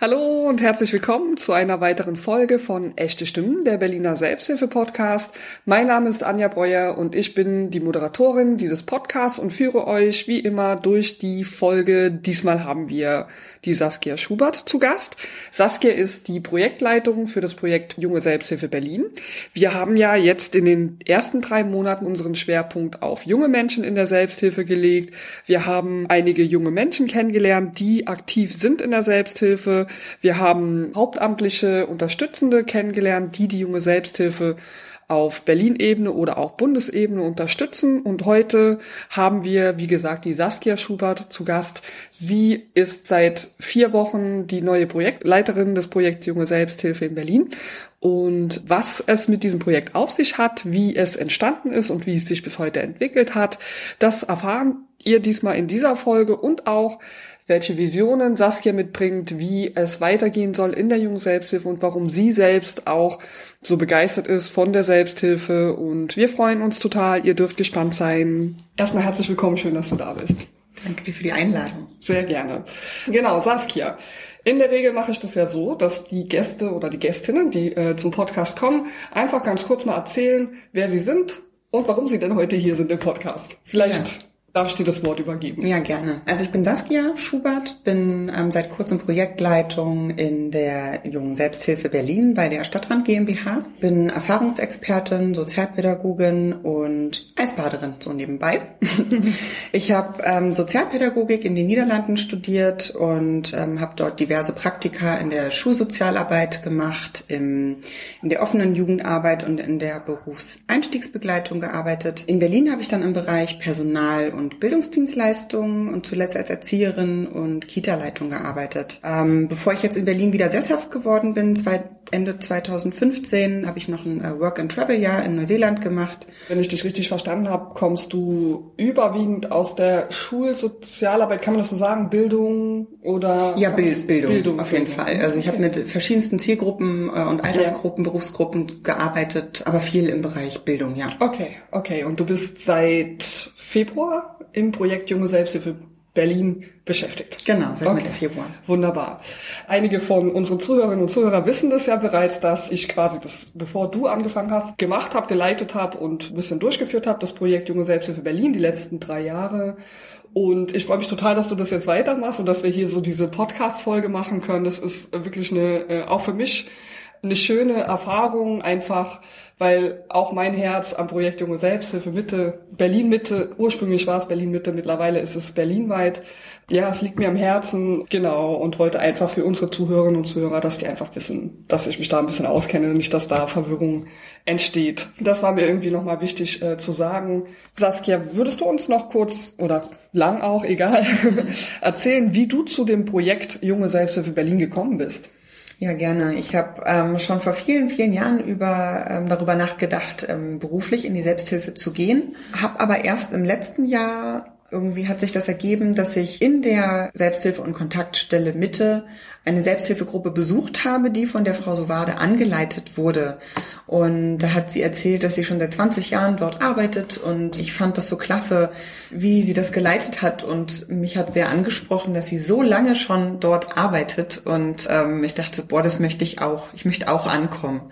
Hallo und herzlich willkommen zu einer weiteren Folge von Echte Stimmen, der Berliner Selbsthilfe-Podcast. Mein Name ist Anja Breuer und ich bin die Moderatorin dieses Podcasts und führe euch wie immer durch die Folge. Diesmal haben wir die Saskia Schubert zu Gast. Saskia ist die Projektleitung für das Projekt Junge Selbsthilfe Berlin. Wir haben ja jetzt in den ersten drei Monaten unseren Schwerpunkt auf junge Menschen in der Selbsthilfe gelegt. Wir haben einige junge Menschen kennengelernt, die aktiv sind in der Selbsthilfe wir haben hauptamtliche Unterstützende kennengelernt, die die junge Selbsthilfe auf Berlin-Ebene oder auch Bundesebene unterstützen. Und heute haben wir, wie gesagt, die Saskia Schubert zu Gast. Sie ist seit vier Wochen die neue Projektleiterin des Projekts Junge Selbsthilfe in Berlin. Und was es mit diesem Projekt auf sich hat, wie es entstanden ist und wie es sich bis heute entwickelt hat, das erfahren ihr diesmal in dieser Folge und auch, welche Visionen Saskia mitbringt, wie es weitergehen soll in der jungen Selbsthilfe und warum sie selbst auch so begeistert ist von der Selbsthilfe. Und wir freuen uns total. Ihr dürft gespannt sein. Erstmal herzlich willkommen. Schön, dass du da bist. Danke dir für die Einladung. Sehr gerne. Genau, Saskia. In der Regel mache ich das ja so, dass die Gäste oder die Gästinnen, die äh, zum Podcast kommen, einfach ganz kurz mal erzählen, wer sie sind und warum sie denn heute hier sind im Podcast. Vielleicht ja. Darf ich dir das Wort übergeben? Ja, gerne. Also ich bin Saskia Schubert, bin ähm, seit kurzem Projektleitung in der Jungen Selbsthilfe Berlin bei der Stadtrand GmbH, bin Erfahrungsexpertin, Sozialpädagogin und Eisbaderin, so nebenbei. ich habe ähm, Sozialpädagogik in den Niederlanden studiert und ähm, habe dort diverse Praktika in der Schulsozialarbeit gemacht, im, in der offenen Jugendarbeit und in der Berufseinstiegsbegleitung gearbeitet. In Berlin habe ich dann im Bereich Personal und Bildungsdienstleistungen und zuletzt als Erzieherin und Kita-Leitung gearbeitet. Ähm, bevor ich jetzt in Berlin wieder sesshaft geworden bin, Ende 2015, habe ich noch ein äh, Work-and-Travel-Jahr in Neuseeland gemacht. Wenn ich dich richtig verstanden habe, kommst du überwiegend aus der Schulsozialarbeit, kann man das so sagen, Bildung oder? Ja, Bild, Bildung, Bildung, auf jeden Bildung. Fall. Also ich habe mit verschiedensten Zielgruppen äh, und Altersgruppen, ja. Berufsgruppen gearbeitet, aber viel im Bereich Bildung, ja. Okay, okay. Und du bist seit Februar im Projekt Junge Selbsthilfe Berlin beschäftigt. Genau, seit okay. Mitte Februar. Wunderbar. Einige von unseren Zuhörerinnen und Zuhörern wissen das ja bereits, dass ich quasi das, bevor du angefangen hast, gemacht habe, geleitet habe und ein bisschen durchgeführt habe, das Projekt Junge Selbsthilfe Berlin, die letzten drei Jahre. Und ich freue mich total, dass du das jetzt weitermachst und dass wir hier so diese Podcast-Folge machen können. Das ist wirklich eine, äh, auch für mich eine schöne Erfahrung, einfach weil auch mein Herz am Projekt Junge Selbsthilfe Mitte, Berlin Mitte, ursprünglich war es Berlin Mitte, mittlerweile ist es Berlin weit. Ja, es liegt mir am Herzen, genau, und wollte einfach für unsere Zuhörerinnen und Zuhörer, dass die einfach wissen, dass ich mich da ein bisschen auskenne, nicht, dass da Verwirrung entsteht. Das war mir irgendwie nochmal wichtig äh, zu sagen. Saskia, würdest du uns noch kurz oder lang auch, egal, erzählen, wie du zu dem Projekt Junge Selbsthilfe Berlin gekommen bist? Ja, gerne. Ich habe ähm, schon vor vielen, vielen Jahren über, ähm, darüber nachgedacht, ähm, beruflich in die Selbsthilfe zu gehen, habe aber erst im letzten Jahr irgendwie hat sich das ergeben, dass ich in der Selbsthilfe- und Kontaktstelle Mitte eine Selbsthilfegruppe besucht habe, die von der Frau Sowade angeleitet wurde. Und da hat sie erzählt, dass sie schon seit 20 Jahren dort arbeitet und ich fand das so klasse, wie sie das geleitet hat und mich hat sehr angesprochen, dass sie so lange schon dort arbeitet und ähm, ich dachte, boah, das möchte ich auch. Ich möchte auch ankommen.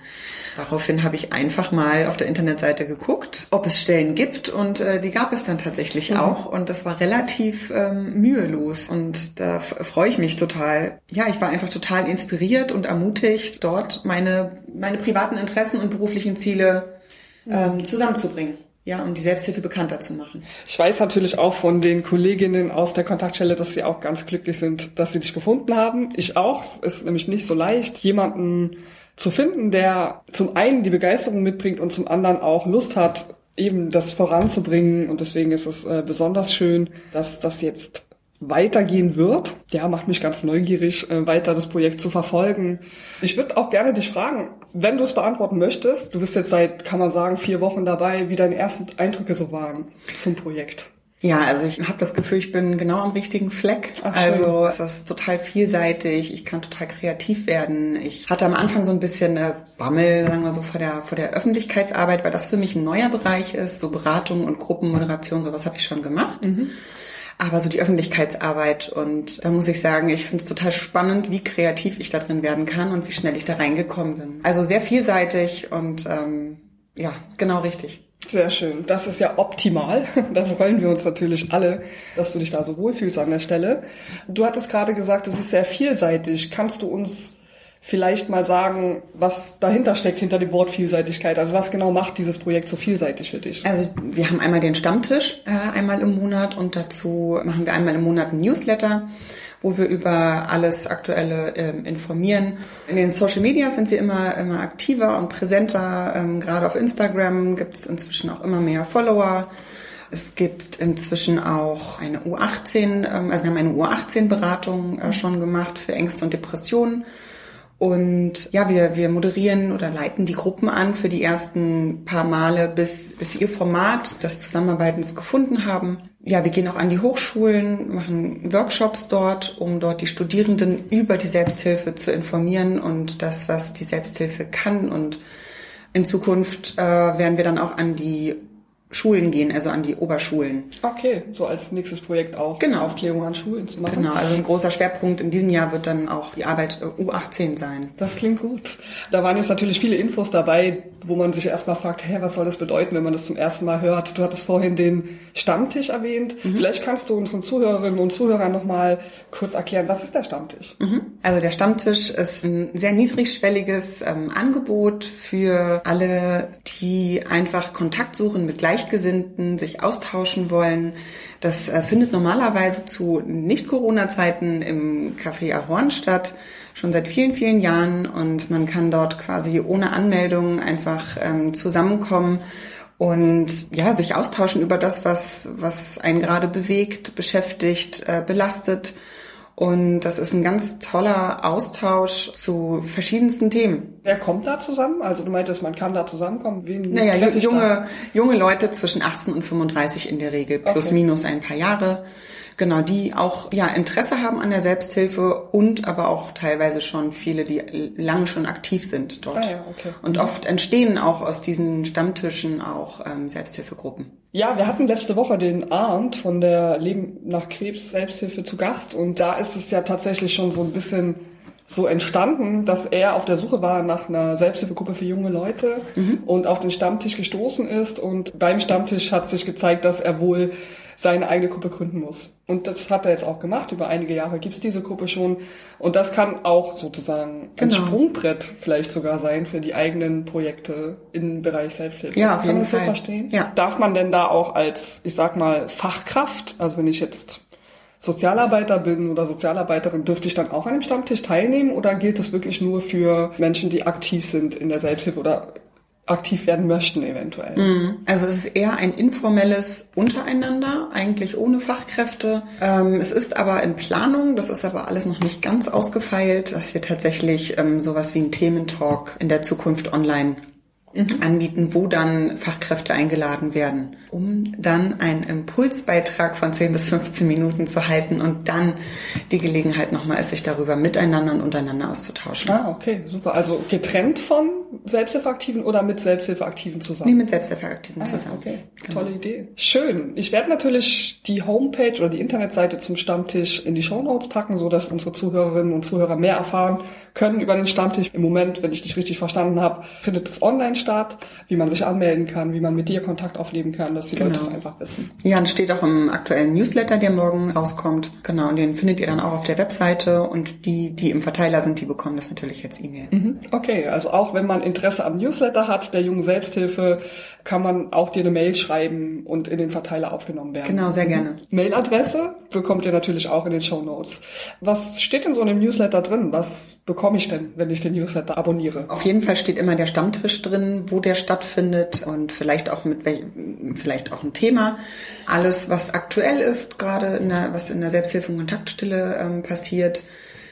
Daraufhin habe ich einfach mal auf der Internetseite geguckt, ob es Stellen gibt und äh, die gab es dann tatsächlich mhm. auch und das war relativ ähm, mühelos und da freue ich mich total. Ja, ich war einfach total inspiriert und ermutigt, dort meine, meine privaten Interessen und beruflichen Ziele ähm, zusammenzubringen ja, um die Selbsthilfe bekannter zu machen. Ich weiß natürlich auch von den Kolleginnen aus der Kontaktstelle, dass sie auch ganz glücklich sind, dass sie dich gefunden haben. Ich auch. Es ist nämlich nicht so leicht, jemanden zu finden, der zum einen die Begeisterung mitbringt und zum anderen auch Lust hat, eben das voranzubringen. Und deswegen ist es äh, besonders schön, dass das jetzt weitergehen wird. Ja, macht mich ganz neugierig, äh, weiter das Projekt zu verfolgen. Ich würde auch gerne dich fragen, wenn du es beantworten möchtest, du bist jetzt seit, kann man sagen, vier Wochen dabei, wie deine ersten Eindrücke so waren zum Projekt. Ja, also ich habe das Gefühl, ich bin genau am richtigen Fleck. Ach, also es ist total vielseitig, ich kann total kreativ werden. Ich hatte am Anfang so ein bisschen eine Bammel, sagen wir so, vor der, vor der Öffentlichkeitsarbeit, weil das für mich ein neuer Bereich ist. So Beratung und Gruppenmoderation, sowas habe ich schon gemacht. Mhm. aber so die Öffentlichkeitsarbeit. Und da muss ich sagen, ich finde es total spannend, wie kreativ ich da drin werden kann und wie schnell ich da reingekommen bin. Also sehr vielseitig und ähm, ja, genau richtig. Sehr schön. Das ist ja optimal. Da freuen wir uns natürlich alle, dass du dich da so wohlfühlst an der Stelle. Du hattest gerade gesagt, es ist sehr vielseitig. Kannst du uns vielleicht mal sagen, was dahinter steckt, hinter dem Wort Vielseitigkeit? Also was genau macht dieses Projekt so vielseitig für dich? Also wir haben einmal den Stammtisch äh, einmal im Monat und dazu machen wir einmal im Monat ein Newsletter wo wir über alles Aktuelle ähm, informieren. In den Social Media sind wir immer, immer aktiver und präsenter. Ähm, gerade auf Instagram gibt es inzwischen auch immer mehr Follower. Es gibt inzwischen auch eine U18, ähm, also wir haben eine U18-Beratung äh, schon gemacht für Ängste und Depressionen. Und ja, wir, wir moderieren oder leiten die Gruppen an für die ersten paar Male, bis, bis ihr Format des Zusammenarbeitens gefunden haben. Ja, wir gehen auch an die Hochschulen, machen Workshops dort, um dort die Studierenden über die Selbsthilfe zu informieren und das, was die Selbsthilfe kann. Und in Zukunft äh, werden wir dann auch an die Schulen gehen, also an die Oberschulen. Okay, so als nächstes Projekt auch genau. Aufklärung an Schulen zu machen. Genau, also ein großer Schwerpunkt in diesem Jahr wird dann auch die Arbeit äh, U18 sein. Das klingt gut. Da waren jetzt natürlich viele Infos dabei, wo man sich erstmal fragt, hä, was soll das bedeuten, wenn man das zum ersten Mal hört? Du hattest vorhin den Stammtisch erwähnt. Mhm. Vielleicht kannst du unseren Zuhörerinnen und Zuhörern nochmal kurz erklären, was ist der Stammtisch? Mhm. Also der Stammtisch ist ein sehr niedrigschwelliges ähm, Angebot für alle, die einfach Kontakt suchen mit gleich Gleichgesinnten sich austauschen wollen. Das äh, findet normalerweise zu Nicht-Corona-Zeiten im Café Ahorn statt, schon seit vielen, vielen Jahren. Und man kann dort quasi ohne Anmeldung einfach ähm, zusammenkommen und ja, sich austauschen über das, was, was einen gerade bewegt, beschäftigt, äh, belastet und das ist ein ganz toller Austausch zu verschiedensten Themen. Wer kommt da zusammen? Also du meintest, man kann da zusammenkommen. Wen naja, junge, junge Leute zwischen 18 und 35 in der Regel, plus okay. minus ein paar Jahre genau, die auch ja Interesse haben an der Selbsthilfe und aber auch teilweise schon viele, die lange schon aktiv sind dort. Ah ja, okay. Und oft entstehen auch aus diesen Stammtischen auch ähm, Selbsthilfegruppen. Ja, wir hatten letzte Woche den Arndt von der Leben nach Krebs Selbsthilfe zu Gast und da ist es ja tatsächlich schon so ein bisschen so entstanden, dass er auf der Suche war nach einer Selbsthilfegruppe für junge Leute mhm. und auf den Stammtisch gestoßen ist und beim Stammtisch hat sich gezeigt, dass er wohl seine eigene Gruppe gründen muss. Und das hat er jetzt auch gemacht. Über einige Jahre gibt's diese Gruppe schon. Und das kann auch sozusagen genau. ein Sprungbrett vielleicht sogar sein für die eigenen Projekte im Bereich Selbsthilfe. Ja, auf jeden kann man das so verstehen? Ja. Darf man denn da auch als, ich sag mal, Fachkraft, also wenn ich jetzt Sozialarbeiter bin oder Sozialarbeiterin, dürfte ich dann auch an dem Stammtisch teilnehmen oder gilt das wirklich nur für Menschen, die aktiv sind in der Selbsthilfe oder aktiv werden möchten eventuell. Mhm. Also es ist eher ein informelles Untereinander, eigentlich ohne Fachkräfte. Ähm, es ist aber in Planung, das ist aber alles noch nicht ganz ausgefeilt, dass wir tatsächlich ähm, sowas wie einen Thementalk in der Zukunft online mhm. anbieten, wo dann Fachkräfte eingeladen werden, um dann einen Impulsbeitrag von 10 bis 15 Minuten zu halten und dann die Gelegenheit nochmal ist, sich darüber miteinander und untereinander auszutauschen. Ah, okay, super. Also getrennt von Selbsthilfeaktiven oder mit Selbsthilfeaktiven zusammen? Nee, mit Selbsthilfeaktiven ah, zusammen. Okay, genau. tolle Idee. Schön. Ich werde natürlich die Homepage oder die Internetseite zum Stammtisch in die Show Notes packen, so dass unsere Zuhörerinnen und Zuhörer mehr erfahren können über den Stammtisch. Im Moment, wenn ich dich richtig verstanden habe, findet es online statt, wie man sich anmelden kann, wie man mit dir Kontakt aufnehmen kann, dass die genau. Leute das einfach wissen. Ja, und steht auch im aktuellen Newsletter, der morgen rauskommt. Genau, und den findet ihr dann auch auf der Webseite und die, die im Verteiler sind, die bekommen das natürlich jetzt E-Mail. Mhm. Okay, also auch wenn man Interesse am Newsletter hat, der jungen Selbsthilfe, kann man auch dir eine Mail schreiben und in den Verteiler aufgenommen werden. Genau, sehr gerne. Mailadresse bekommt ihr natürlich auch in den Show Notes. Was steht in so einem Newsletter drin? Was bekomme ich denn, wenn ich den Newsletter abonniere? Auf jeden Fall steht immer der Stammtisch drin, wo der stattfindet und vielleicht auch mit vielleicht auch ein Thema. Alles, was aktuell ist, gerade in der, was in der Selbsthilfe und Kontaktstille ähm, passiert.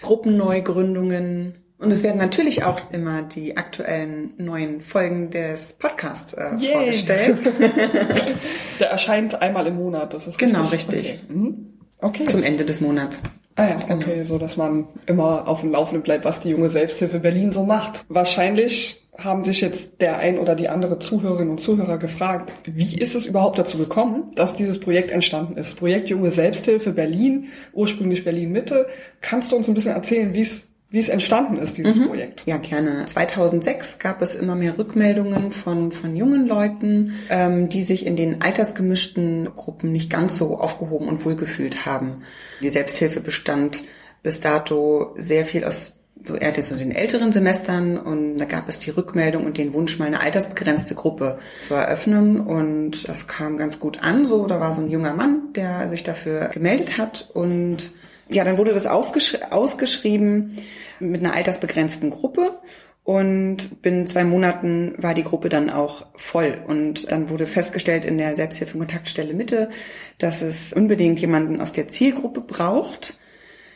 Gruppenneugründungen, und es werden natürlich auch immer die aktuellen neuen Folgen des Podcasts äh, vorgestellt. Der erscheint einmal im Monat, das ist genau richtig. Genau, richtig. Okay. Mhm. okay. Zum Ende des Monats. Ah ja, genau. okay, so dass man immer auf dem Laufenden bleibt, was die junge Selbsthilfe Berlin so macht. Wahrscheinlich haben sich jetzt der ein oder die andere Zuhörerin und Zuhörer gefragt, wie ist es überhaupt dazu gekommen, dass dieses Projekt entstanden ist? Projekt Junge Selbsthilfe Berlin, ursprünglich Berlin Mitte. Kannst du uns ein bisschen erzählen, wie es wie es entstanden ist, dieses mhm. Projekt. Ja, gerne. 2006 gab es immer mehr Rückmeldungen von, von jungen Leuten, ähm, die sich in den altersgemischten Gruppen nicht ganz so aufgehoben und wohlgefühlt haben. Die Selbsthilfe bestand bis dato sehr viel aus so eher so den älteren Semestern und da gab es die Rückmeldung und den Wunsch, mal eine altersbegrenzte Gruppe zu eröffnen und das kam ganz gut an. So, da war so ein junger Mann, der sich dafür gemeldet hat und ja, dann wurde das ausgeschrieben mit einer altersbegrenzten Gruppe und binnen zwei Monaten war die Gruppe dann auch voll. Und dann wurde festgestellt in der Selbsthilfe-Kontaktstelle Mitte, dass es unbedingt jemanden aus der Zielgruppe braucht,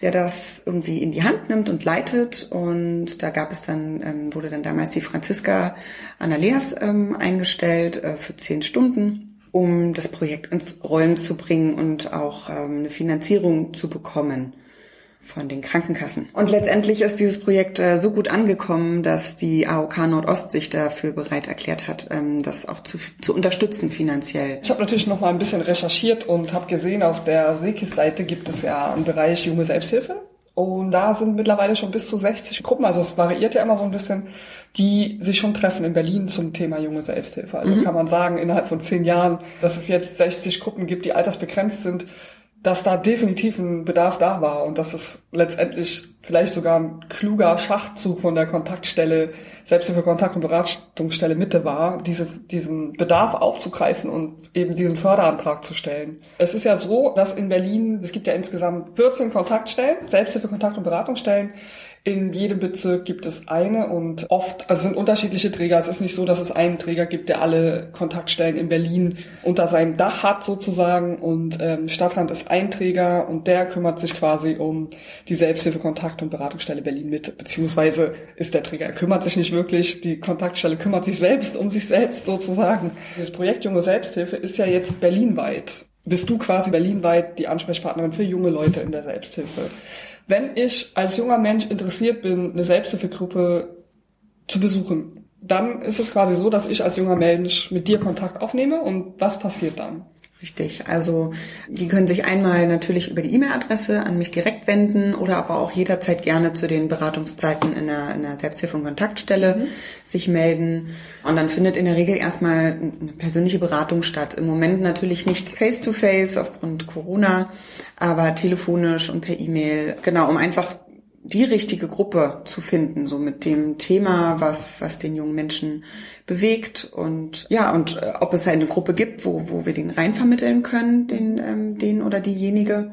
der das irgendwie in die Hand nimmt und leitet. Und da gab es dann, ähm, wurde dann damals die Franziska Annaleas ähm, eingestellt äh, für zehn Stunden, um das Projekt ins Rollen zu bringen und auch ähm, eine Finanzierung zu bekommen von den Krankenkassen. Und letztendlich ist dieses Projekt äh, so gut angekommen, dass die AOK Nordost sich dafür bereit erklärt hat, ähm, das auch zu, zu unterstützen finanziell. Ich habe natürlich noch mal ein bisschen recherchiert und habe gesehen, auf der Sekis-Seite gibt es ja einen Bereich junge Selbsthilfe. Und da sind mittlerweile schon bis zu 60 Gruppen, also es variiert ja immer so ein bisschen, die sich schon treffen in Berlin zum Thema junge Selbsthilfe. Also mhm. kann man sagen, innerhalb von zehn Jahren, dass es jetzt 60 Gruppen gibt, die altersbegrenzt sind, dass da definitiv ein Bedarf da war und dass es letztendlich vielleicht sogar ein kluger Schachzug von der Kontaktstelle, selbst für Kontakt- und Beratungsstelle Mitte war, dieses, diesen Bedarf aufzugreifen und eben diesen Förderantrag zu stellen. Es ist ja so, dass in Berlin, es gibt ja insgesamt 14 Kontaktstellen, Selbsthilfe, Kontakt- und Beratungsstellen. In jedem Bezirk gibt es eine und oft, also sind unterschiedliche Träger. Es ist nicht so, dass es einen Träger gibt, der alle Kontaktstellen in Berlin unter seinem Dach hat sozusagen und ähm, Stadtrand ist ein Träger und der kümmert sich quasi um die Selbsthilfe, Kontakt- und Beratungsstelle Berlin Mitte, beziehungsweise ist der Träger, er kümmert sich nicht wirklich, die Kontaktstelle kümmert sich selbst um sich selbst sozusagen. Dieses Projekt Junge Selbsthilfe ist ja jetzt berlinweit. Bist du quasi berlinweit die Ansprechpartnerin für junge Leute in der Selbsthilfe? Wenn ich als junger Mensch interessiert bin, eine Selbsthilfegruppe zu besuchen, dann ist es quasi so, dass ich als junger Mensch mit dir Kontakt aufnehme und was passiert dann? Richtig. Also die können sich einmal natürlich über die E-Mail-Adresse an mich direkt wenden oder aber auch jederzeit gerne zu den Beratungszeiten in der, in der Selbsthilfe- und Kontaktstelle mhm. sich melden. Und dann findet in der Regel erstmal eine persönliche Beratung statt. Im Moment natürlich nicht face-to-face -face aufgrund Corona, aber telefonisch und per E-Mail. Genau, um einfach die richtige Gruppe zu finden, so mit dem Thema, was, was den jungen Menschen bewegt und ja, und äh, ob es eine Gruppe gibt, wo, wo wir den rein vermitteln können, den, ähm, den oder diejenige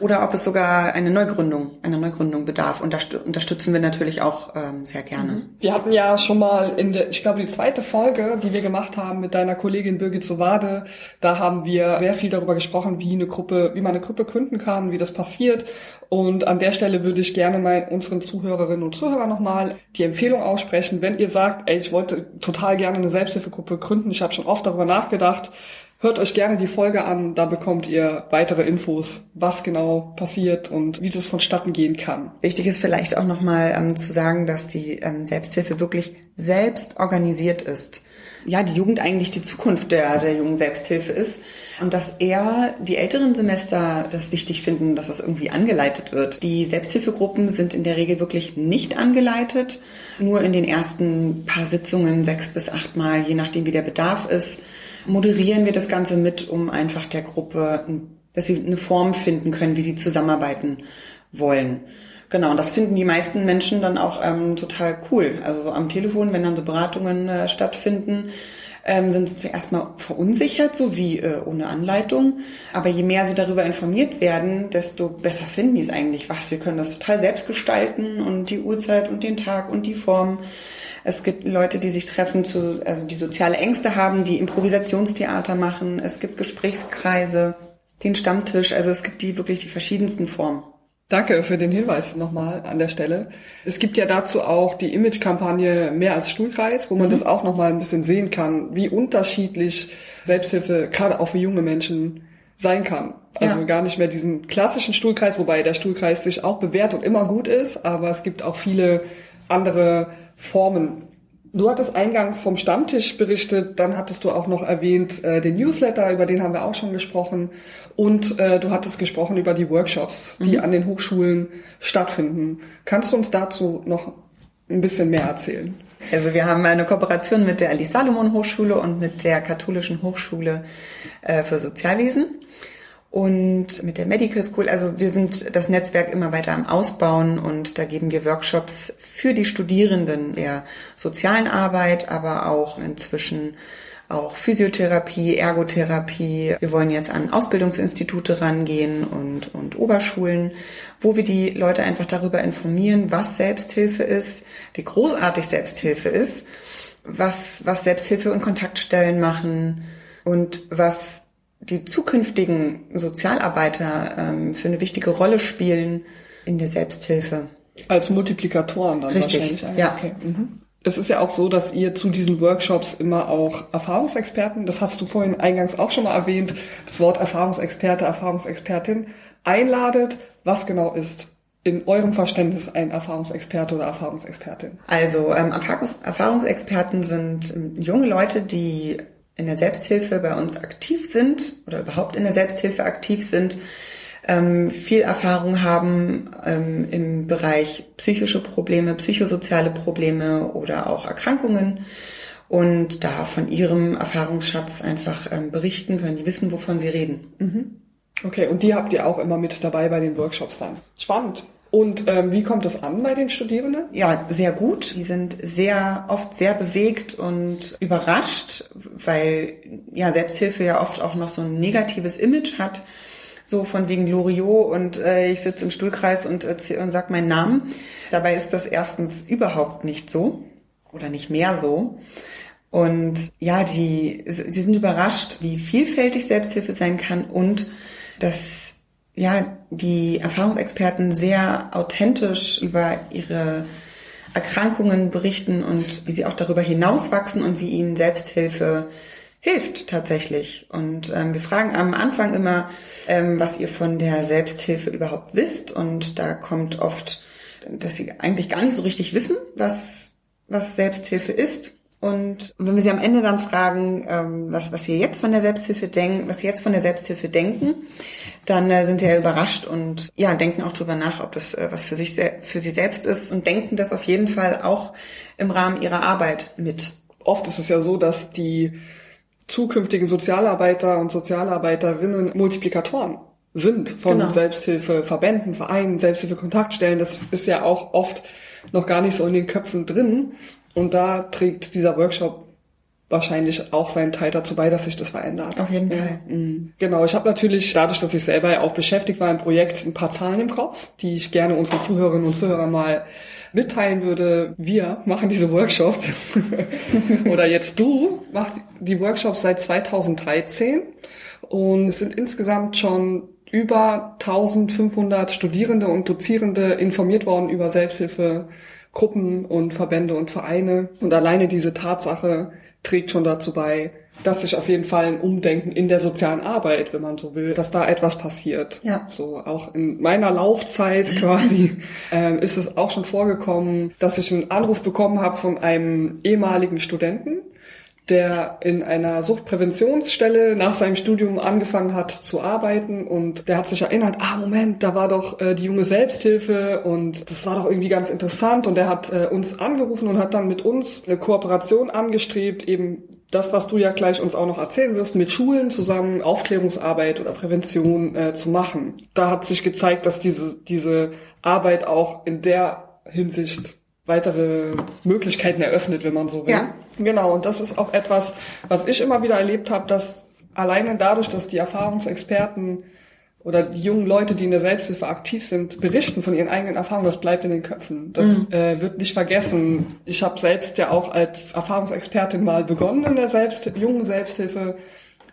oder ob es sogar eine Neugründung, eine Neugründung bedarf. Und da unterstützen wir natürlich auch ähm, sehr gerne. Mhm. Wir hatten ja schon mal in der, ich glaube, die zweite Folge, die wir gemacht haben mit deiner Kollegin Birgit Sowade, da haben wir sehr viel darüber gesprochen, wie eine Gruppe, wie man eine Gruppe gründen kann, wie das passiert. Und an der Stelle würde ich gerne mal unseren Zuhörerinnen und Zuhörern nochmal die Empfehlung aussprechen, wenn ihr sagt, ey, ich wollte total gerne eine Selbsthilfegruppe gründen, ich habe schon oft darüber nachgedacht, Hört euch gerne die Folge an, da bekommt ihr weitere Infos, was genau passiert und wie das vonstatten gehen kann. Wichtig ist vielleicht auch nochmal ähm, zu sagen, dass die ähm, Selbsthilfe wirklich selbst organisiert ist. Ja, die Jugend eigentlich die Zukunft der, der jungen Selbsthilfe ist und dass eher die älteren Semester das wichtig finden, dass das irgendwie angeleitet wird. Die Selbsthilfegruppen sind in der Regel wirklich nicht angeleitet, nur in den ersten paar Sitzungen sechs bis acht Mal, je nachdem wie der Bedarf ist moderieren wir das Ganze mit, um einfach der Gruppe, dass sie eine Form finden können, wie sie zusammenarbeiten wollen. Genau, und das finden die meisten Menschen dann auch ähm, total cool. Also so am Telefon, wenn dann so Beratungen äh, stattfinden, ähm, sind sie zuerst mal verunsichert, so wie äh, ohne Anleitung. Aber je mehr sie darüber informiert werden, desto besser finden die es eigentlich was. Wir können das total selbst gestalten und die Uhrzeit und den Tag und die Form. Es gibt Leute, die sich treffen, zu, also die soziale Ängste haben, die Improvisationstheater machen. Es gibt Gesprächskreise, den Stammtisch. Also es gibt die wirklich die verschiedensten Formen. Danke für den Hinweis nochmal an der Stelle. Es gibt ja dazu auch die Image-Kampagne Mehr als Stuhlkreis, wo man mhm. das auch nochmal ein bisschen sehen kann, wie unterschiedlich Selbsthilfe gerade auch für junge Menschen sein kann. Also ja. gar nicht mehr diesen klassischen Stuhlkreis, wobei der Stuhlkreis sich auch bewährt und immer gut ist, aber es gibt auch viele andere Formen Du hattest eingangs vom Stammtisch berichtet, dann hattest du auch noch erwähnt äh, den Newsletter, über den haben wir auch schon gesprochen. Und äh, du hattest gesprochen über die Workshops, die mhm. an den Hochschulen stattfinden. Kannst du uns dazu noch ein bisschen mehr erzählen? Also wir haben eine Kooperation mit der Alice Salomon Hochschule und mit der Katholischen Hochschule äh, für Sozialwesen und mit der Medical School. Also wir sind das Netzwerk immer weiter am Ausbauen und da geben wir Workshops für die Studierenden der sozialen Arbeit, aber auch inzwischen auch Physiotherapie, Ergotherapie. Wir wollen jetzt an Ausbildungsinstitute rangehen und, und Oberschulen, wo wir die Leute einfach darüber informieren, was Selbsthilfe ist, wie großartig Selbsthilfe ist, was, was Selbsthilfe und Kontaktstellen machen und was die zukünftigen Sozialarbeiter ähm, für eine wichtige Rolle spielen in der Selbsthilfe. Als Multiplikatoren dann Richtig, wahrscheinlich. Ja. Okay. Mhm. Es ist ja auch so, dass ihr zu diesen Workshops immer auch Erfahrungsexperten, das hast du vorhin eingangs auch schon mal erwähnt, das Wort Erfahrungsexperte, Erfahrungsexpertin einladet. Was genau ist in eurem Verständnis ein Erfahrungsexperte oder Erfahrungsexpertin? Also ähm, Erfahrungsexperten sind ähm, junge Leute, die in der Selbsthilfe bei uns aktiv sind oder überhaupt in der Selbsthilfe aktiv sind, ähm, viel Erfahrung haben ähm, im Bereich psychische Probleme, psychosoziale Probleme oder auch Erkrankungen und da von ihrem Erfahrungsschatz einfach ähm, berichten können, die wissen, wovon sie reden. Mhm. Okay, und die habt ihr auch immer mit dabei bei den Workshops dann. Spannend. Und ähm, wie kommt es an bei den Studierenden? Ja, sehr gut. Die sind sehr oft sehr bewegt und überrascht, weil ja Selbsthilfe ja oft auch noch so ein negatives Image hat. So von wegen Loriot und äh, ich sitze im Stuhlkreis und, erzähl, und sag meinen Namen. Dabei ist das erstens überhaupt nicht so oder nicht mehr so. Und ja, die, sie sind überrascht, wie vielfältig Selbsthilfe sein kann und dass ja, die Erfahrungsexperten sehr authentisch über ihre Erkrankungen berichten und wie sie auch darüber hinauswachsen und wie ihnen Selbsthilfe hilft tatsächlich. Und ähm, wir fragen am Anfang immer, ähm, was ihr von der Selbsthilfe überhaupt wisst. Und da kommt oft, dass sie eigentlich gar nicht so richtig wissen, was, was Selbsthilfe ist. Und wenn wir sie am Ende dann fragen, ähm, was, was sie jetzt von der Selbsthilfe denken, was sie jetzt von der Selbsthilfe denken, dann äh, sind sie ja überrascht und ja, denken auch drüber nach, ob das äh, was für sich für sie selbst ist und denken das auf jeden Fall auch im Rahmen ihrer Arbeit mit. Oft ist es ja so, dass die zukünftigen Sozialarbeiter und Sozialarbeiterinnen Multiplikatoren sind von genau. Selbsthilfeverbänden, Vereinen, Selbsthilfekontaktstellen. Das ist ja auch oft noch gar nicht so in den Köpfen drin. Und da trägt dieser Workshop wahrscheinlich auch seinen Teil dazu bei, dass sich das verändert. Auf jeden Fall. Ja, mhm. genau, ich habe natürlich, dadurch, dass ich selber ja auch beschäftigt war im Projekt, ein paar Zahlen im Kopf, die ich gerne unseren Zuhörerinnen und Zuhörern mal mitteilen würde. Wir machen diese Workshops oder jetzt du machst die Workshops seit 2013 und es sind insgesamt schon über 1500 Studierende und Dozierende informiert worden über Selbsthilfegruppen und Verbände und Vereine. Und alleine diese Tatsache trägt schon dazu bei, dass sich auf jeden Fall ein Umdenken in der sozialen Arbeit, wenn man so will, dass da etwas passiert. Ja. So auch in meiner Laufzeit quasi ähm, ist es auch schon vorgekommen, dass ich einen Anruf bekommen habe von einem ehemaligen Studenten, der in einer Suchtpräventionsstelle nach seinem Studium angefangen hat zu arbeiten und der hat sich erinnert, ah Moment, da war doch äh, die junge Selbsthilfe und das war doch irgendwie ganz interessant und der hat äh, uns angerufen und hat dann mit uns eine Kooperation angestrebt, eben das, was du ja gleich uns auch noch erzählen wirst, mit Schulen zusammen Aufklärungsarbeit oder Prävention äh, zu machen. Da hat sich gezeigt, dass diese, diese Arbeit auch in der Hinsicht weitere Möglichkeiten eröffnet, wenn man so will. Ja. Genau, und das ist auch etwas, was ich immer wieder erlebt habe, dass alleine dadurch, dass die Erfahrungsexperten oder die jungen Leute, die in der Selbsthilfe aktiv sind, berichten von ihren eigenen Erfahrungen, das bleibt in den Köpfen. Das mhm. äh, wird nicht vergessen. Ich habe selbst ja auch als Erfahrungsexpertin mal begonnen in der Selbst jungen Selbsthilfe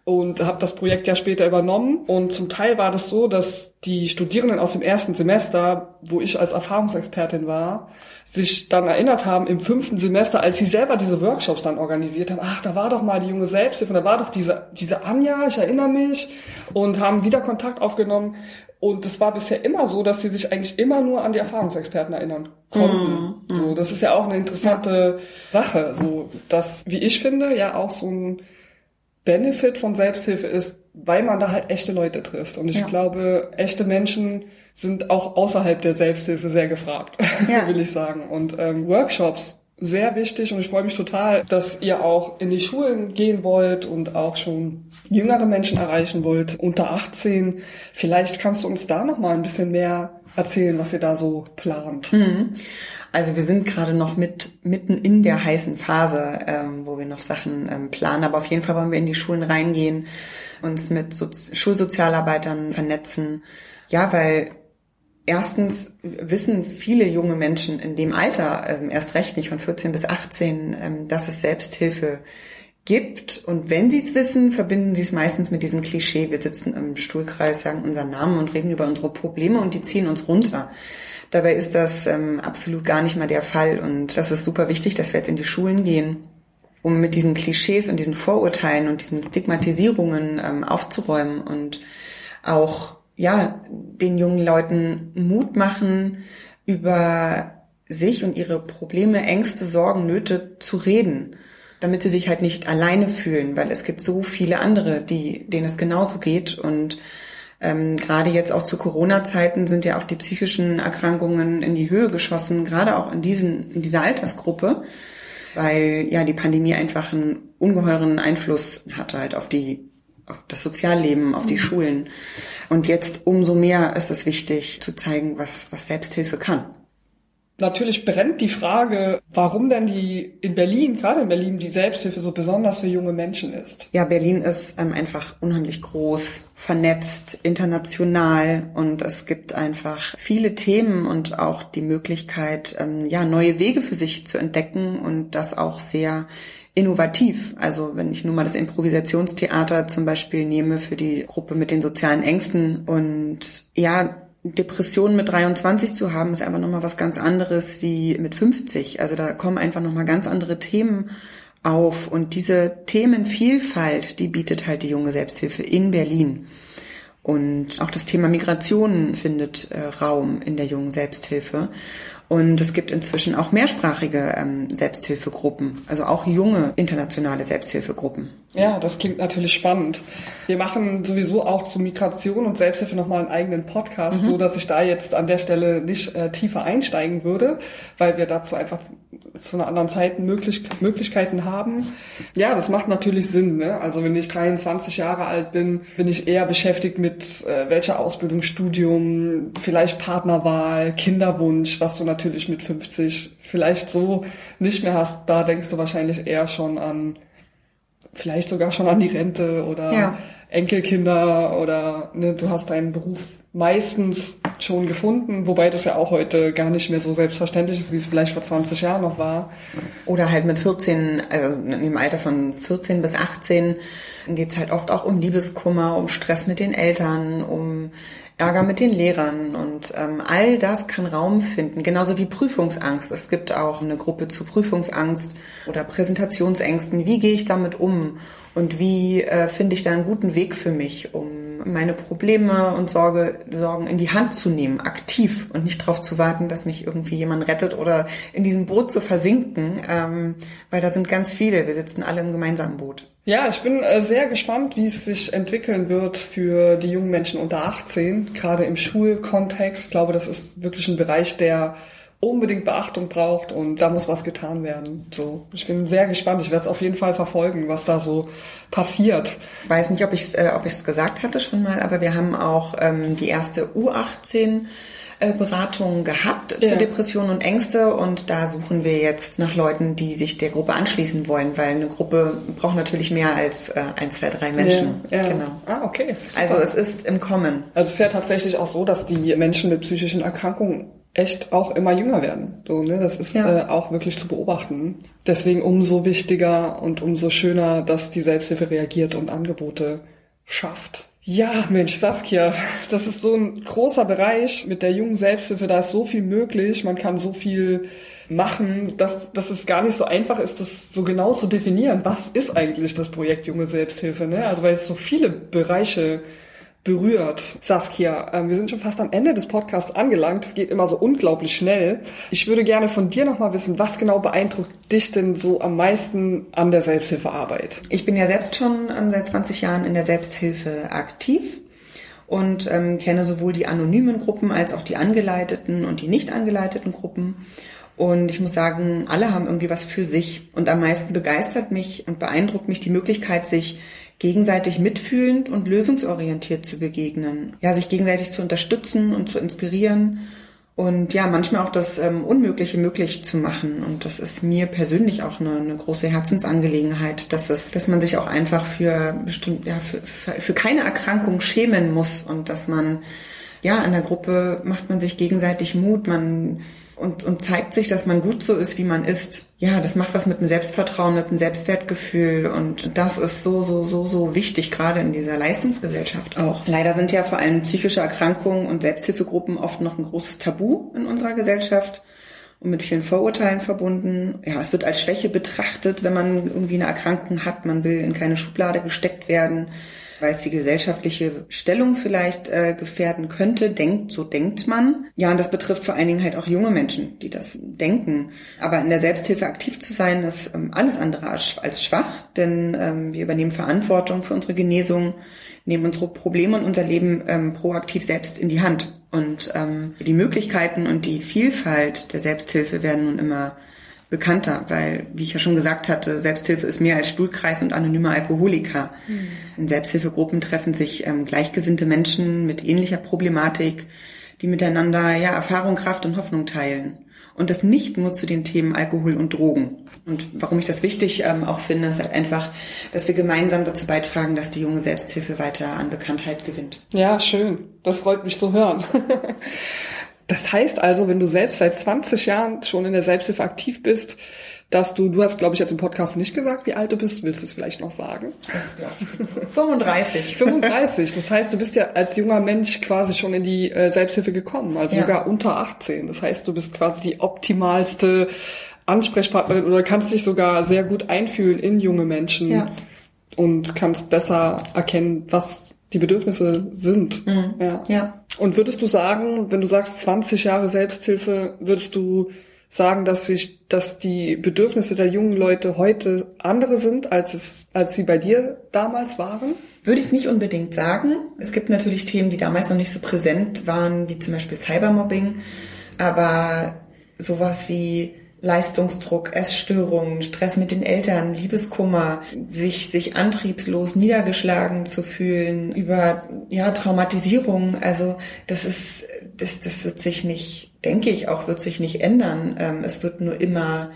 und habe das Projekt ja später übernommen. Und zum Teil war das so, dass die Studierenden aus dem ersten Semester, wo ich als Erfahrungsexpertin war, sich dann erinnert haben im fünften Semester, als sie selber diese Workshops dann organisiert haben, ach, da war doch mal die junge Selbsthilfe, da war doch diese, diese Anja, ich erinnere mich, und haben wieder Kontakt aufgenommen. Und es war bisher immer so, dass sie sich eigentlich immer nur an die Erfahrungsexperten erinnern konnten. Mm, So, das ist ja auch eine interessante ja. Sache, so, dass, wie ich finde, ja auch so ein Benefit von Selbsthilfe ist, weil man da halt echte Leute trifft. Und ich ja. glaube, echte Menschen sind auch außerhalb der Selbsthilfe sehr gefragt, ja. will ich sagen. Und ähm, Workshops sehr wichtig und ich freue mich total, dass ihr auch in die Schulen gehen wollt und auch schon jüngere Menschen erreichen wollt, unter 18. Vielleicht kannst du uns da noch mal ein bisschen mehr erzählen, was ihr da so plant. Mhm. Also wir sind gerade noch mit mitten in der heißen Phase, ähm, wo wir noch Sachen ähm, planen. Aber auf jeden Fall wollen wir in die Schulen reingehen, uns mit so Schulsozialarbeitern vernetzen. Ja, weil erstens wissen viele junge Menschen in dem Alter, ähm, erst recht nicht von 14 bis 18, ähm, dass es Selbsthilfe gibt. Und wenn sie es wissen, verbinden sie es meistens mit diesem Klischee. Wir sitzen im Stuhlkreis, sagen unseren Namen und reden über unsere Probleme und die ziehen uns runter. Dabei ist das ähm, absolut gar nicht mal der Fall. Und das ist super wichtig, dass wir jetzt in die Schulen gehen, um mit diesen Klischees und diesen Vorurteilen und diesen Stigmatisierungen ähm, aufzuräumen und auch ja den jungen Leuten Mut machen, über sich und ihre Probleme, Ängste, Sorgen, Nöte zu reden, damit sie sich halt nicht alleine fühlen, weil es gibt so viele andere, die denen es genauso geht und ähm, gerade jetzt auch zu Corona-Zeiten sind ja auch die psychischen Erkrankungen in die Höhe geschossen, gerade auch in, diesen, in dieser Altersgruppe, weil ja die Pandemie einfach einen ungeheuren Einfluss hatte halt auf die auf das Sozialleben, auf die mhm. Schulen. Und jetzt umso mehr ist es wichtig zu zeigen, was, was Selbsthilfe kann. Natürlich brennt die Frage, warum denn die in Berlin, gerade in Berlin, die Selbsthilfe so besonders für junge Menschen ist. Ja, Berlin ist ähm, einfach unheimlich groß, vernetzt, international und es gibt einfach viele Themen und auch die Möglichkeit, ähm, ja, neue Wege für sich zu entdecken und das auch sehr innovativ. Also wenn ich nur mal das Improvisationstheater zum Beispiel nehme für die Gruppe mit den sozialen Ängsten und ja, Depressionen mit 23 zu haben, ist einfach nochmal was ganz anderes wie mit 50. Also da kommen einfach nochmal ganz andere Themen auf. Und diese Themenvielfalt, die bietet halt die junge Selbsthilfe in Berlin. Und auch das Thema Migration findet äh, Raum in der jungen Selbsthilfe. Und es gibt inzwischen auch mehrsprachige ähm, Selbsthilfegruppen, also auch junge internationale Selbsthilfegruppen. Ja, das klingt natürlich spannend. Wir machen sowieso auch zu Migration und Selbsthilfe nochmal einen eigenen Podcast, mhm. so dass ich da jetzt an der Stelle nicht äh, tiefer einsteigen würde, weil wir dazu einfach zu einer anderen Zeit möglich Möglichkeiten haben. Ja, das macht natürlich Sinn. Ne? Also wenn ich 23 Jahre alt bin, bin ich eher beschäftigt mit äh, welcher Ausbildung, Studium, vielleicht Partnerwahl, Kinderwunsch, was du natürlich mit 50 vielleicht so nicht mehr hast. Da denkst du wahrscheinlich eher schon an, vielleicht sogar schon an die Rente oder ja. Enkelkinder oder ne, du hast deinen Beruf meistens schon gefunden, wobei das ja auch heute gar nicht mehr so selbstverständlich ist, wie es vielleicht vor 20 Jahren noch war. Oder halt mit 14, also im Alter von 14 bis 18 geht's halt oft auch um Liebeskummer, um Stress mit den Eltern, um Ärger mit den Lehrern und ähm, all das kann Raum finden, genauso wie Prüfungsangst. Es gibt auch eine Gruppe zu Prüfungsangst oder Präsentationsängsten. Wie gehe ich damit um und wie äh, finde ich da einen guten Weg für mich, um meine Probleme und Sorge, Sorgen in die Hand zu nehmen, aktiv und nicht darauf zu warten, dass mich irgendwie jemand rettet oder in diesem Boot zu versinken, ähm, weil da sind ganz viele. Wir sitzen alle im gemeinsamen Boot. Ja, ich bin äh, sehr gespannt, wie es sich entwickeln wird für die jungen Menschen unter 18, gerade im Schulkontext. Ich glaube, das ist wirklich ein Bereich, der unbedingt Beachtung braucht und da muss was getan werden. So, ich bin sehr gespannt. Ich werde es auf jeden Fall verfolgen, was da so passiert. Ich weiß nicht, ob ich es äh, ob ich's gesagt hatte schon mal, aber wir haben auch ähm, die erste U18 äh, Beratungen gehabt ja. zu Depressionen und Ängste und da suchen wir jetzt nach Leuten, die sich der Gruppe anschließen wollen, weil eine Gruppe braucht natürlich mehr als äh, ein, zwei, drei Menschen. Ja, ja. Genau. Ah, okay. Super. Also es ist im Kommen. Also es ist ja tatsächlich auch so, dass die Menschen mit psychischen Erkrankungen echt auch immer jünger werden. So, ne? Das ist ja. äh, auch wirklich zu beobachten. Deswegen umso wichtiger und umso schöner, dass die Selbsthilfe reagiert und Angebote schafft. Ja, Mensch, Saskia, das ist so ein großer Bereich mit der jungen Selbsthilfe. Da ist so viel möglich. Man kann so viel machen, dass, dass es gar nicht so einfach ist, das so genau zu definieren. Was ist eigentlich das Projekt Junge Selbsthilfe? Ne? Also weil es so viele Bereiche berührt. Saskia, äh, wir sind schon fast am Ende des Podcasts angelangt. Es geht immer so unglaublich schnell. Ich würde gerne von dir nochmal wissen, was genau beeindruckt dich denn so am meisten an der Selbsthilfearbeit? Ich bin ja selbst schon ähm, seit 20 Jahren in der Selbsthilfe aktiv und ähm, kenne sowohl die anonymen Gruppen als auch die angeleiteten und die nicht angeleiteten Gruppen. Und ich muss sagen, alle haben irgendwie was für sich. Und am meisten begeistert mich und beeindruckt mich die Möglichkeit, sich gegenseitig mitfühlend und lösungsorientiert zu begegnen. Ja, sich gegenseitig zu unterstützen und zu inspirieren und ja, manchmal auch das ähm, Unmögliche möglich zu machen. Und das ist mir persönlich auch eine, eine große Herzensangelegenheit, dass es, dass man sich auch einfach für bestimmt, ja, für, für, keine Erkrankung schämen muss und dass man ja, in der Gruppe macht man sich gegenseitig Mut, man und, und zeigt sich, dass man gut so ist, wie man ist. Ja, das macht was mit dem Selbstvertrauen, mit dem Selbstwertgefühl und das ist so, so, so, so wichtig, gerade in dieser Leistungsgesellschaft auch. Leider sind ja vor allem psychische Erkrankungen und Selbsthilfegruppen oft noch ein großes Tabu in unserer Gesellschaft und mit vielen Vorurteilen verbunden. Ja, es wird als Schwäche betrachtet, wenn man irgendwie eine Erkrankung hat. Man will in keine Schublade gesteckt werden weil es die gesellschaftliche Stellung vielleicht äh, gefährden könnte. Denkt, so denkt man. Ja, und das betrifft vor allen Dingen halt auch junge Menschen, die das denken. Aber in der Selbsthilfe aktiv zu sein, ist ähm, alles andere als, schwach, denn ähm, wir übernehmen Verantwortung für unsere Genesung, nehmen unsere Probleme und unser Leben ähm, proaktiv selbst in die Hand. Und ähm, die Möglichkeiten und die Vielfalt der Selbsthilfe werden nun immer bekannter, weil, wie ich ja schon gesagt hatte, Selbsthilfe ist mehr als Stuhlkreis und anonyme Alkoholiker. Mhm. In Selbsthilfegruppen treffen sich ähm, gleichgesinnte Menschen mit ähnlicher Problematik, die miteinander ja Erfahrung, Kraft und Hoffnung teilen. Und das nicht nur zu den Themen Alkohol und Drogen. Und warum ich das wichtig ähm, auch finde, ist halt einfach, dass wir gemeinsam dazu beitragen, dass die junge Selbsthilfe weiter an Bekanntheit gewinnt. Ja, schön. Das freut mich zu hören. Das heißt also, wenn du selbst seit 20 Jahren schon in der Selbsthilfe aktiv bist, dass du, du hast, glaube ich, jetzt im Podcast nicht gesagt, wie alt du bist. Willst du es vielleicht noch sagen? Ja. 35. 35. Das heißt, du bist ja als junger Mensch quasi schon in die äh, Selbsthilfe gekommen, also ja. sogar unter 18. Das heißt, du bist quasi die optimalste Ansprechpartnerin oder kannst dich sogar sehr gut einfühlen in junge Menschen ja. und kannst besser erkennen, was die Bedürfnisse sind. Mhm. Ja. ja. Und würdest du sagen, wenn du sagst 20 Jahre Selbsthilfe, würdest du sagen, dass sich, dass die Bedürfnisse der jungen Leute heute andere sind, als es, als sie bei dir damals waren? Würde ich nicht unbedingt sagen. Es gibt natürlich Themen, die damals noch nicht so präsent waren, wie zum Beispiel Cybermobbing. Aber sowas wie Leistungsdruck, Essstörungen, Stress mit den Eltern, Liebeskummer, sich, sich antriebslos niedergeschlagen zu fühlen, über, ja, Traumatisierung. Also, das ist, das, das wird sich nicht, denke ich auch, wird sich nicht ändern. Ähm, es wird nur immer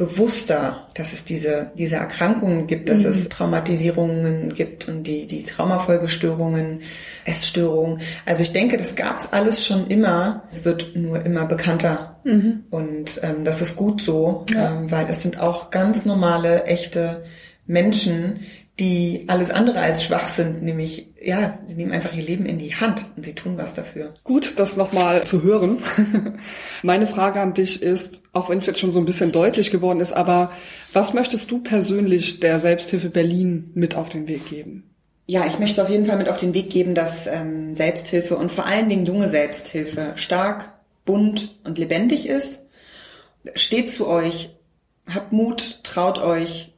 bewusster, dass es diese, diese Erkrankungen gibt, dass mhm. es Traumatisierungen gibt und die, die Traumafolgestörungen, Essstörungen. Also ich denke, das gab es alles schon immer. Es wird nur immer bekannter. Mhm. Und ähm, das ist gut so, ja. ähm, weil es sind auch ganz normale, echte Menschen, die alles andere als schwach sind, nämlich, ja, sie nehmen einfach ihr Leben in die Hand und sie tun was dafür. Gut, das nochmal zu hören. Meine Frage an dich ist, auch wenn es jetzt schon so ein bisschen deutlich geworden ist, aber was möchtest du persönlich der Selbsthilfe Berlin mit auf den Weg geben? Ja, ich möchte auf jeden Fall mit auf den Weg geben, dass ähm, Selbsthilfe und vor allen Dingen junge Selbsthilfe stark, bunt und lebendig ist. Steht zu euch, habt Mut, traut euch,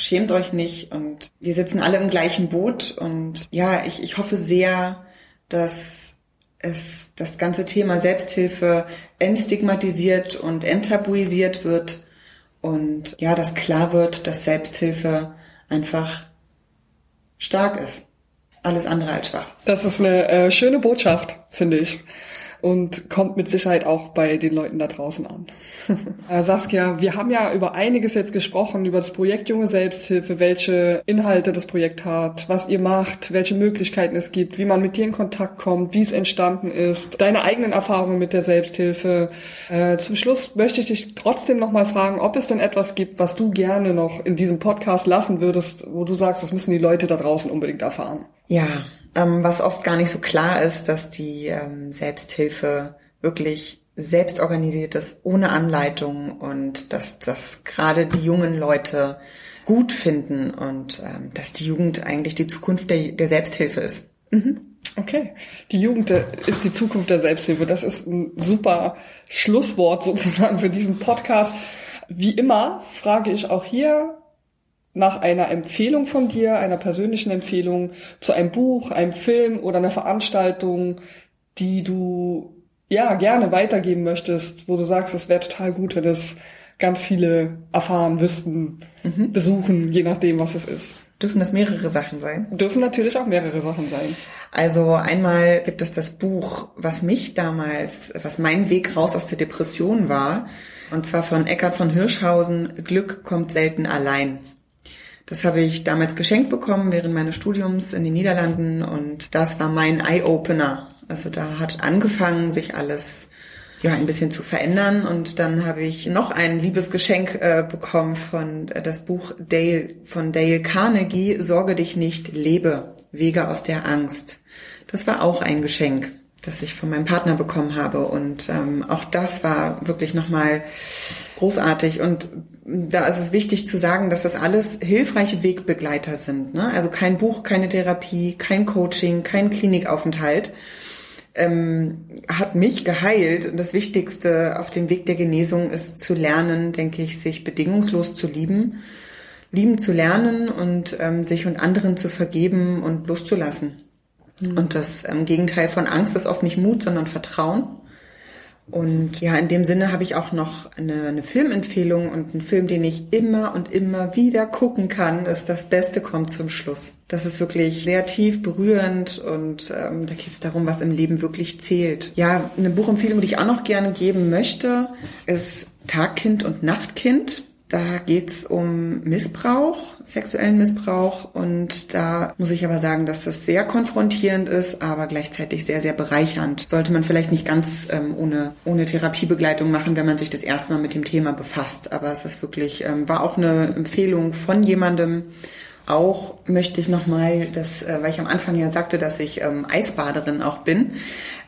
schämt euch nicht und wir sitzen alle im gleichen Boot und ja, ich, ich hoffe sehr, dass es das ganze Thema Selbsthilfe entstigmatisiert und enttabuisiert wird und ja, dass klar wird, dass Selbsthilfe einfach stark ist. Alles andere als schwach. Das ist eine äh, schöne Botschaft, finde ich. Und kommt mit Sicherheit auch bei den Leuten da draußen an. Äh, Saskia, wir haben ja über einiges jetzt gesprochen, über das Projekt Junge Selbsthilfe, welche Inhalte das Projekt hat, was ihr macht, welche Möglichkeiten es gibt, wie man mit dir in Kontakt kommt, wie es entstanden ist, deine eigenen Erfahrungen mit der Selbsthilfe. Äh, zum Schluss möchte ich dich trotzdem nochmal fragen, ob es denn etwas gibt, was du gerne noch in diesem Podcast lassen würdest, wo du sagst, das müssen die Leute da draußen unbedingt erfahren. Ja, ähm, was oft gar nicht so klar ist, dass die ähm, Selbsthilfe wirklich selbst organisiert ist, ohne Anleitung und dass das gerade die jungen Leute gut finden und ähm, dass die Jugend eigentlich die Zukunft der, der Selbsthilfe ist. Mhm. Okay, die Jugend ist die Zukunft der Selbsthilfe. Das ist ein super Schlusswort sozusagen für diesen Podcast. Wie immer frage ich auch hier nach einer Empfehlung von dir, einer persönlichen Empfehlung zu einem Buch, einem Film oder einer Veranstaltung, die du ja gerne weitergeben möchtest, wo du sagst, es wäre total gut, wenn es ganz viele erfahren, wüssten, mhm. besuchen, je nachdem, was es ist. Dürfen es mehrere Sachen sein? Dürfen natürlich auch mehrere Sachen sein. Also einmal gibt es das Buch, was mich damals, was mein Weg raus aus der Depression war, und zwar von Eckhard von Hirschhausen, Glück kommt selten allein. Das habe ich damals geschenkt bekommen während meines Studiums in den Niederlanden und das war mein Eye-Opener. Also da hat angefangen, sich alles ja ein bisschen zu verändern und dann habe ich noch ein liebes Geschenk äh, bekommen von äh, das Buch Dale von Dale Carnegie Sorge dich nicht, lebe Wege aus der Angst. Das war auch ein Geschenk, das ich von meinem Partner bekommen habe und ähm, auch das war wirklich nochmal großartig und da ist es wichtig zu sagen, dass das alles hilfreiche Wegbegleiter sind. Ne? Also kein Buch, keine Therapie, kein Coaching, kein Klinikaufenthalt. Ähm, hat mich geheilt. Und das Wichtigste auf dem Weg der Genesung ist zu lernen, denke ich, sich bedingungslos zu lieben, lieben zu lernen und ähm, sich und anderen zu vergeben und loszulassen. Mhm. Und das ähm, Gegenteil von Angst ist oft nicht Mut, sondern Vertrauen. Und ja, in dem Sinne habe ich auch noch eine, eine Filmempfehlung und einen Film, den ich immer und immer wieder gucken kann, ist Das Beste kommt zum Schluss. Das ist wirklich sehr tief berührend und ähm, da geht es darum, was im Leben wirklich zählt. Ja, eine Buchempfehlung, die ich auch noch gerne geben möchte, ist Tagkind und Nachtkind da geht's um Missbrauch, sexuellen Missbrauch und da muss ich aber sagen, dass das sehr konfrontierend ist, aber gleichzeitig sehr, sehr bereichernd. Sollte man vielleicht nicht ganz ähm, ohne, ohne Therapiebegleitung machen, wenn man sich das erste Mal mit dem Thema befasst. Aber es ist wirklich, ähm, war auch eine Empfehlung von jemandem, auch möchte ich nochmal, das, äh, weil ich am Anfang ja sagte, dass ich ähm, Eisbaderin auch bin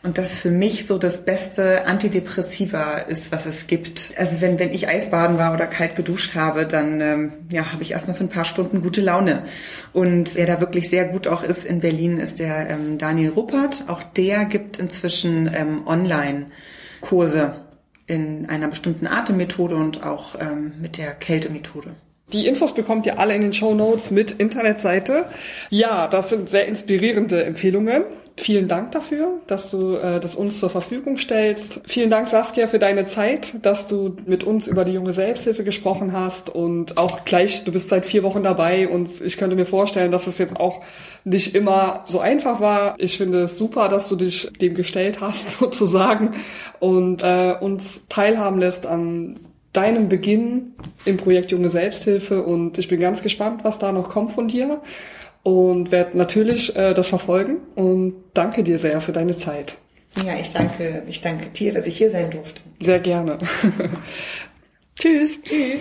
und das für mich so das beste Antidepressiva ist, was es gibt. Also wenn, wenn ich Eisbaden war oder kalt geduscht habe, dann ähm, ja, habe ich erstmal für ein paar Stunden gute Laune. Und wer da wirklich sehr gut auch ist in Berlin, ist der ähm, Daniel Ruppert. Auch der gibt inzwischen ähm, Online-Kurse in einer bestimmten Atemmethode und auch ähm, mit der Kältemethode. Die Infos bekommt ihr alle in den Show Notes mit Internetseite. Ja, das sind sehr inspirierende Empfehlungen. Vielen Dank dafür, dass du äh, das uns zur Verfügung stellst. Vielen Dank, Saskia, für deine Zeit, dass du mit uns über die junge Selbsthilfe gesprochen hast und auch gleich, du bist seit vier Wochen dabei und ich könnte mir vorstellen, dass es jetzt auch nicht immer so einfach war. Ich finde es super, dass du dich dem gestellt hast, sozusagen, und äh, uns teilhaben lässt an deinem Beginn im Projekt Junge Selbsthilfe und ich bin ganz gespannt, was da noch kommt von dir und werde natürlich äh, das verfolgen und danke dir sehr für deine Zeit. Ja, ich danke, ich danke dir, dass ich hier sein durfte. Sehr gerne. Tschüss. Tschüss.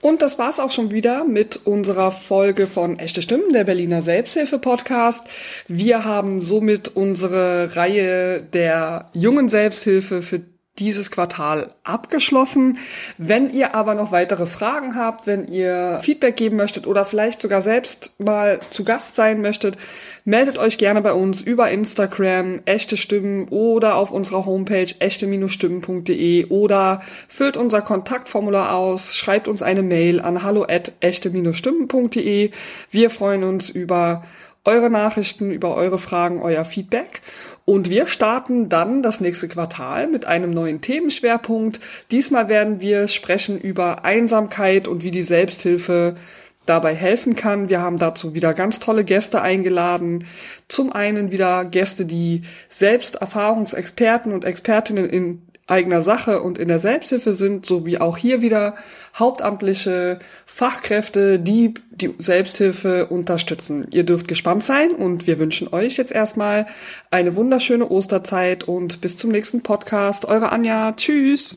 Und das war's auch schon wieder mit unserer Folge von Echte Stimmen, der Berliner Selbsthilfe-Podcast. Wir haben somit unsere Reihe der jungen Selbsthilfe für dieses Quartal abgeschlossen. Wenn ihr aber noch weitere Fragen habt, wenn ihr Feedback geben möchtet oder vielleicht sogar selbst mal zu Gast sein möchtet, meldet euch gerne bei uns über Instagram, echte Stimmen oder auf unserer Homepage echte-stimmen.de oder füllt unser Kontaktformular aus, schreibt uns eine Mail an hallo echte-stimmen.de. Wir freuen uns über eure Nachrichten, über eure Fragen, euer Feedback. Und wir starten dann das nächste Quartal mit einem neuen Themenschwerpunkt. Diesmal werden wir sprechen über Einsamkeit und wie die Selbsthilfe dabei helfen kann. Wir haben dazu wieder ganz tolle Gäste eingeladen. Zum einen wieder Gäste, die selbst Erfahrungsexperten und Expertinnen in eigener Sache und in der Selbsthilfe sind, sowie auch hier wieder hauptamtliche Fachkräfte, die die Selbsthilfe unterstützen. Ihr dürft gespannt sein und wir wünschen euch jetzt erstmal eine wunderschöne Osterzeit und bis zum nächsten Podcast. Eure Anja. Tschüss.